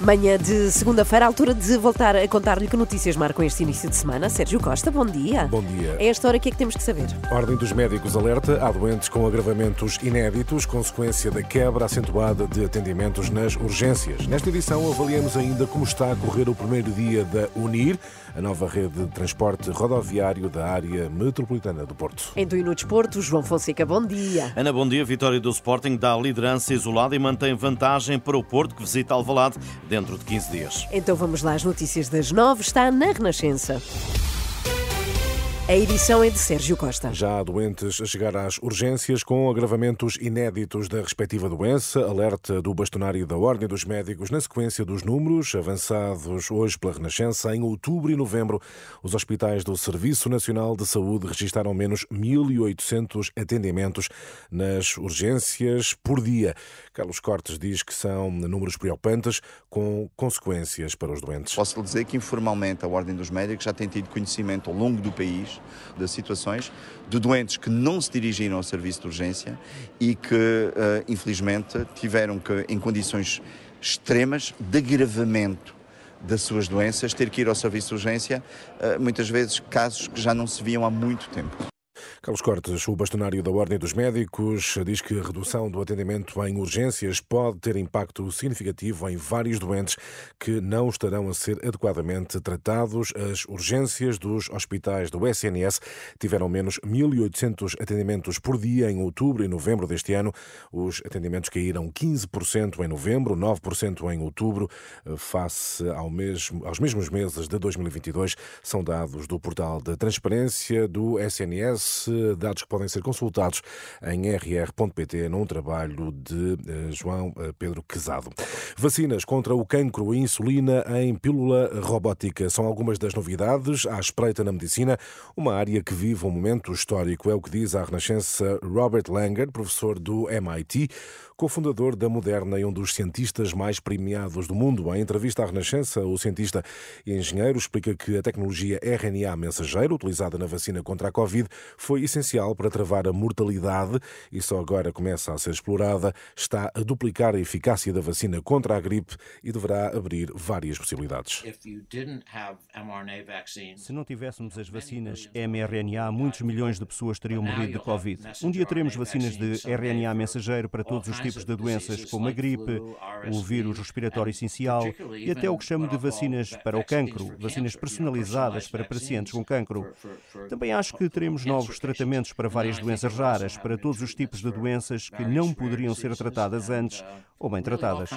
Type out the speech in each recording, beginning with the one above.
Manhã de segunda-feira, altura de voltar a contar-lhe que notícias marcam este início de semana. Sérgio Costa, bom dia. Bom dia. É esta hora que é que temos que saber. Ordem dos Médicos alerta há doentes com agravamentos inéditos, consequência da quebra acentuada de atendimentos nas urgências. Nesta edição avaliamos ainda como está a correr o primeiro dia da UNIR, a nova rede de transporte rodoviário da área metropolitana do Porto. Em do no Desporto, João Fonseca, bom dia. Ana, bom dia. Vitória do Sporting dá liderança isolada e mantém vantagem para o Porto, que visita Alvalade dentro de 15 dias. Então vamos lá, as notícias das nove está na Renascença. A edição é de Sérgio Costa. Já há doentes a chegar às urgências com agravamentos inéditos da respectiva doença. Alerta do bastonário da Ordem dos Médicos na sequência dos números avançados hoje pela Renascença. Em outubro e novembro, os hospitais do Serviço Nacional de Saúde registaram menos 1.800 atendimentos nas urgências por dia. Carlos Cortes diz que são números preocupantes com consequências para os doentes. Posso lhe dizer que informalmente a Ordem dos Médicos já tem tido conhecimento ao longo do país de situações de doentes que não se dirigiram ao serviço de urgência e que, uh, infelizmente, tiveram que, em condições extremas de agravamento das suas doenças, ter que ir ao serviço de urgência, uh, muitas vezes casos que já não se viam há muito tempo. Carlos Cortes, o bastonário da Ordem dos Médicos, diz que a redução do atendimento em urgências pode ter impacto significativo em vários doentes que não estarão a ser adequadamente tratados. As urgências dos hospitais do SNS tiveram menos 1.800 atendimentos por dia em outubro e novembro deste ano. Os atendimentos caíram 15% em novembro, 9% em outubro, face ao mesmo, aos mesmos meses de 2022. São dados do portal de transparência do SNS dados que podem ser consultados em rr.pt num trabalho de eh, João eh, Pedro Quezado. Vacinas contra o cancro e insulina em pílula robótica são algumas das novidades à espreita na medicina, uma área que vive um momento histórico, é o que diz à Renascença Robert Langer, professor do MIT, cofundador da Moderna e um dos cientistas mais premiados do mundo. Em entrevista à Renascença, o cientista e engenheiro explica que a tecnologia RNA mensageiro, utilizada na vacina contra a Covid, foi essencial para travar a mortalidade e só agora começa a ser explorada. Está a duplicar a eficácia da vacina contra a gripe e deverá abrir várias possibilidades. Se não tivéssemos as vacinas mRNA, muitos milhões de pessoas teriam morrido de Covid. Um dia teremos vacinas de RNA mensageiro para todos os tipos de doenças, como a gripe, o vírus respiratório essencial e até o que chamo de vacinas para o cancro, vacinas personalizadas para pacientes com cancro. Também acho que teremos novos tratamentos para várias doenças raras, para todos os tipos de doenças que não poderiam ser tratadas antes ou bem tratadas.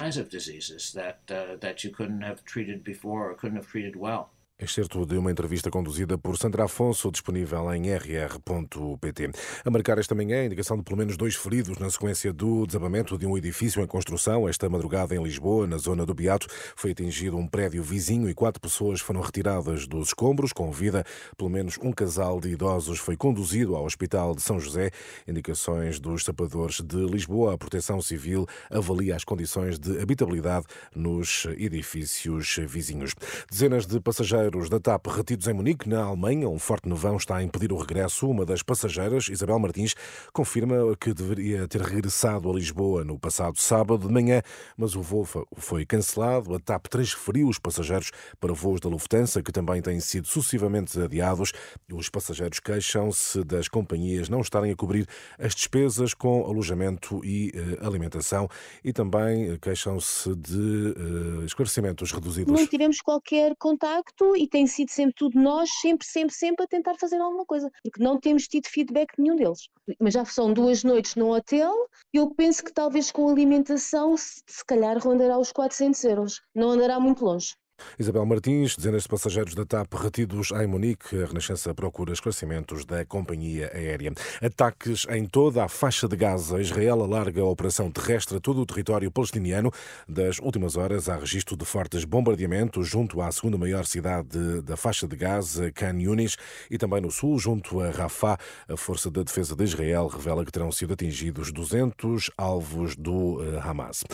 Excerto de uma entrevista conduzida por Sandra Afonso, disponível em rr.pt. A marcar esta manhã a indicação de pelo menos dois feridos na sequência do desabamento de um edifício em construção. Esta madrugada em Lisboa, na zona do Beato, foi atingido um prédio vizinho e quatro pessoas foram retiradas dos escombros. Com vida, pelo menos um casal de idosos foi conduzido ao Hospital de São José. Indicações dos sapadores de Lisboa. A Proteção Civil avalia as condições de habitabilidade nos edifícios vizinhos. Dezenas de passageiros passageiros da TAP retidos em Munique, na Alemanha. Um forte nevão está a impedir o regresso. Uma das passageiras, Isabel Martins, confirma que deveria ter regressado a Lisboa no passado sábado de manhã, mas o voo foi cancelado. A TAP transferiu os passageiros para voos da Lufthansa, que também têm sido sucessivamente adiados. Os passageiros queixam-se das companhias não estarem a cobrir as despesas com alojamento e uh, alimentação e também queixam-se de uh, esclarecimentos reduzidos. Não tivemos qualquer contacto e tem sido sempre tudo nós, sempre, sempre, sempre a tentar fazer alguma coisa, porque não temos tido feedback nenhum deles. Mas já são duas noites no hotel, eu penso que talvez com alimentação, se, se calhar rondará os 400 euros, não andará muito longe. Isabel Martins, dezenas de passageiros da TAP retidos em Munique. A Renascença procura esclarecimentos da companhia aérea. Ataques em toda a faixa de Gaza. Israel alarga a operação terrestre a todo o território palestiniano. Das últimas horas, há registro de fortes bombardeamentos junto à segunda maior cidade da faixa de Gaza, Khan Yunis, e também no sul, junto a Rafah. A Força de Defesa de Israel revela que terão sido atingidos 200 alvos do eh, Hamas.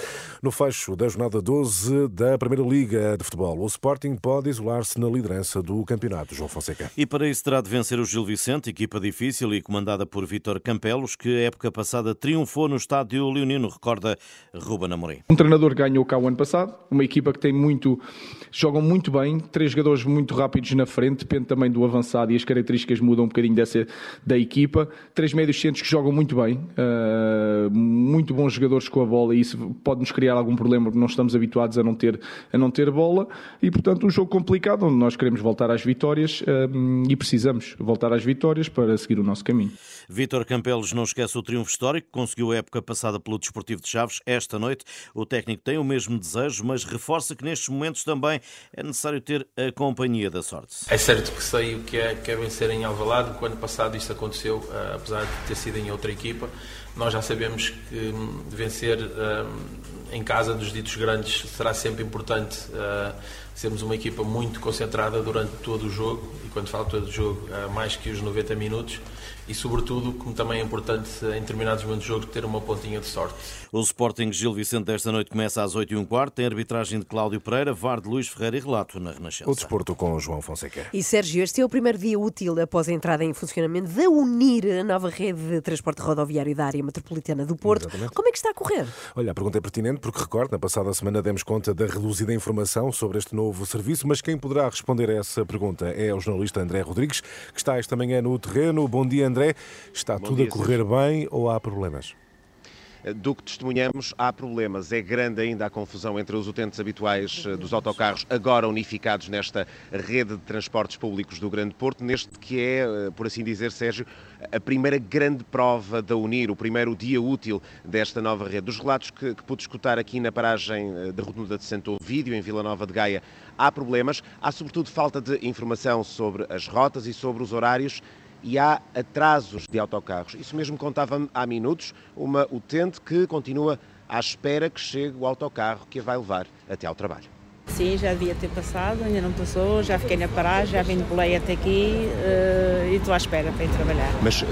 No fecho da jornada 12 da Primeira Liga de Futebol, o Sporting pode isolar-se na liderança do campeonato, João Fonseca. E para isso terá de vencer o Gil Vicente, equipa difícil e comandada por Vítor Campelos, que a época passada triunfou no estádio Leonino, recorda Ruben Amorim. Um treinador ganhou cá o ano passado, uma equipa que tem muito, jogam muito bem, três jogadores muito rápidos na frente, depende também do avançado e as características mudam um bocadinho dessa da equipa. Três médios centros que jogam muito bem, uh, muito bons jogadores com a bola e isso pode nos criar algum problema porque não estamos habituados a não ter, a não ter bola e, portanto, um jogo complicado onde nós queremos voltar às vitórias um, e precisamos voltar às vitórias para seguir o nosso caminho. Vítor Campelos não esquece o triunfo histórico que conseguiu a época passada pelo Desportivo de Chaves. Esta noite, o técnico tem o mesmo desejo, mas reforça que nestes momentos também é necessário ter a companhia da sorte. É certo que sei o que é, que é vencer em Alvalade. O ano passado isto aconteceu, uh, apesar de ter sido em outra equipa. Nós já sabemos que um, vencer uh, em casa dos ditos grandes será sempre importante. Uh, sermos uma equipa muito concentrada durante todo o jogo, e quando falo todo o jogo, mais que os 90 minutos, e sobretudo, como também é importante em determinados momentos do jogo, ter uma pontinha de sorte. O Sporting Gil Vicente desta noite começa às 8 e um quarto, tem arbitragem de Cláudio Pereira, VAR de Luís Ferreira e relato na Renascença. O desporto com João Fonseca. E Sérgio, este é o primeiro dia útil após a entrada em funcionamento da Unir, a nova rede de transporte rodoviário da área metropolitana do Porto. Exatamente. Como é que está a correr? Olha, a pergunta é pertinente porque recordo, na passada semana demos conta da reduzida informação sobre este novo novo serviço, mas quem poderá responder a essa pergunta é o jornalista André Rodrigues, que está esta manhã no terreno. Bom dia, André. Está Bom tudo dia, a correr bem ou há problemas? do que testemunhamos, há problemas. É grande ainda a confusão entre os utentes habituais eh, dos autocarros, agora unificados nesta rede de transportes públicos do Grande Porto, neste que é, eh, por assim dizer, Sérgio, a primeira grande prova da Unir, o primeiro dia útil desta nova rede. Dos relatos que, que pude escutar aqui na paragem eh, da Rotunda de Santo Ovídio, em Vila Nova de Gaia, há problemas. Há, sobretudo, falta de informação sobre as rotas e sobre os horários e há atrasos de autocarros. Isso mesmo contava há minutos uma utente que continua à espera que chegue o autocarro que a vai levar até ao trabalho. Sim, já devia ter passado, ainda não passou, já fiquei na paragem, já vim de boleia até aqui uh, e estou à espera para ir trabalhar. Mas uh,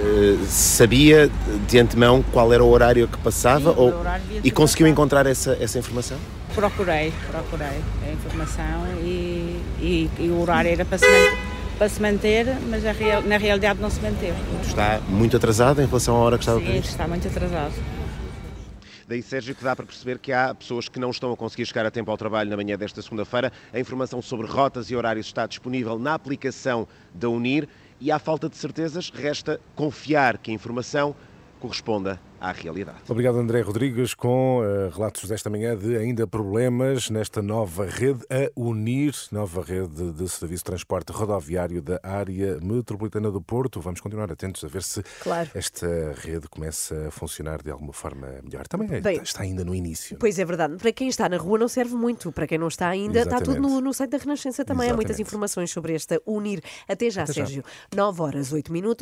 sabia de antemão qual era o horário que passava Sim, ou... e conseguiu passado. encontrar essa, essa informação? Procurei, procurei a informação e, e, e o horário era para se manter para se manter, mas real, na realidade não se manteve. Está muito atrasado em relação à hora que estava Sim, está muito atrasado. Daí, Sérgio, que dá para perceber que há pessoas que não estão a conseguir chegar a tempo ao trabalho na manhã desta segunda-feira. A informação sobre rotas e horários está disponível na aplicação da Unir e, à falta de certezas, resta confiar que a informação corresponda à realidade. Obrigado, André Rodrigues, com uh, relatos desta manhã de ainda problemas nesta nova rede a unir, nova rede de serviço de transporte rodoviário da área metropolitana do Porto. Vamos continuar atentos a ver se claro. esta rede começa a funcionar de alguma forma melhor. Também Bem, está ainda no início. Pois é verdade. Para quem está na rua não serve muito. Para quem não está ainda, Exatamente. está tudo no, no site da Renascença também. Exatamente. Há muitas informações sobre esta unir. Até já, Até Sérgio. Já. 9 horas, 8 minutos.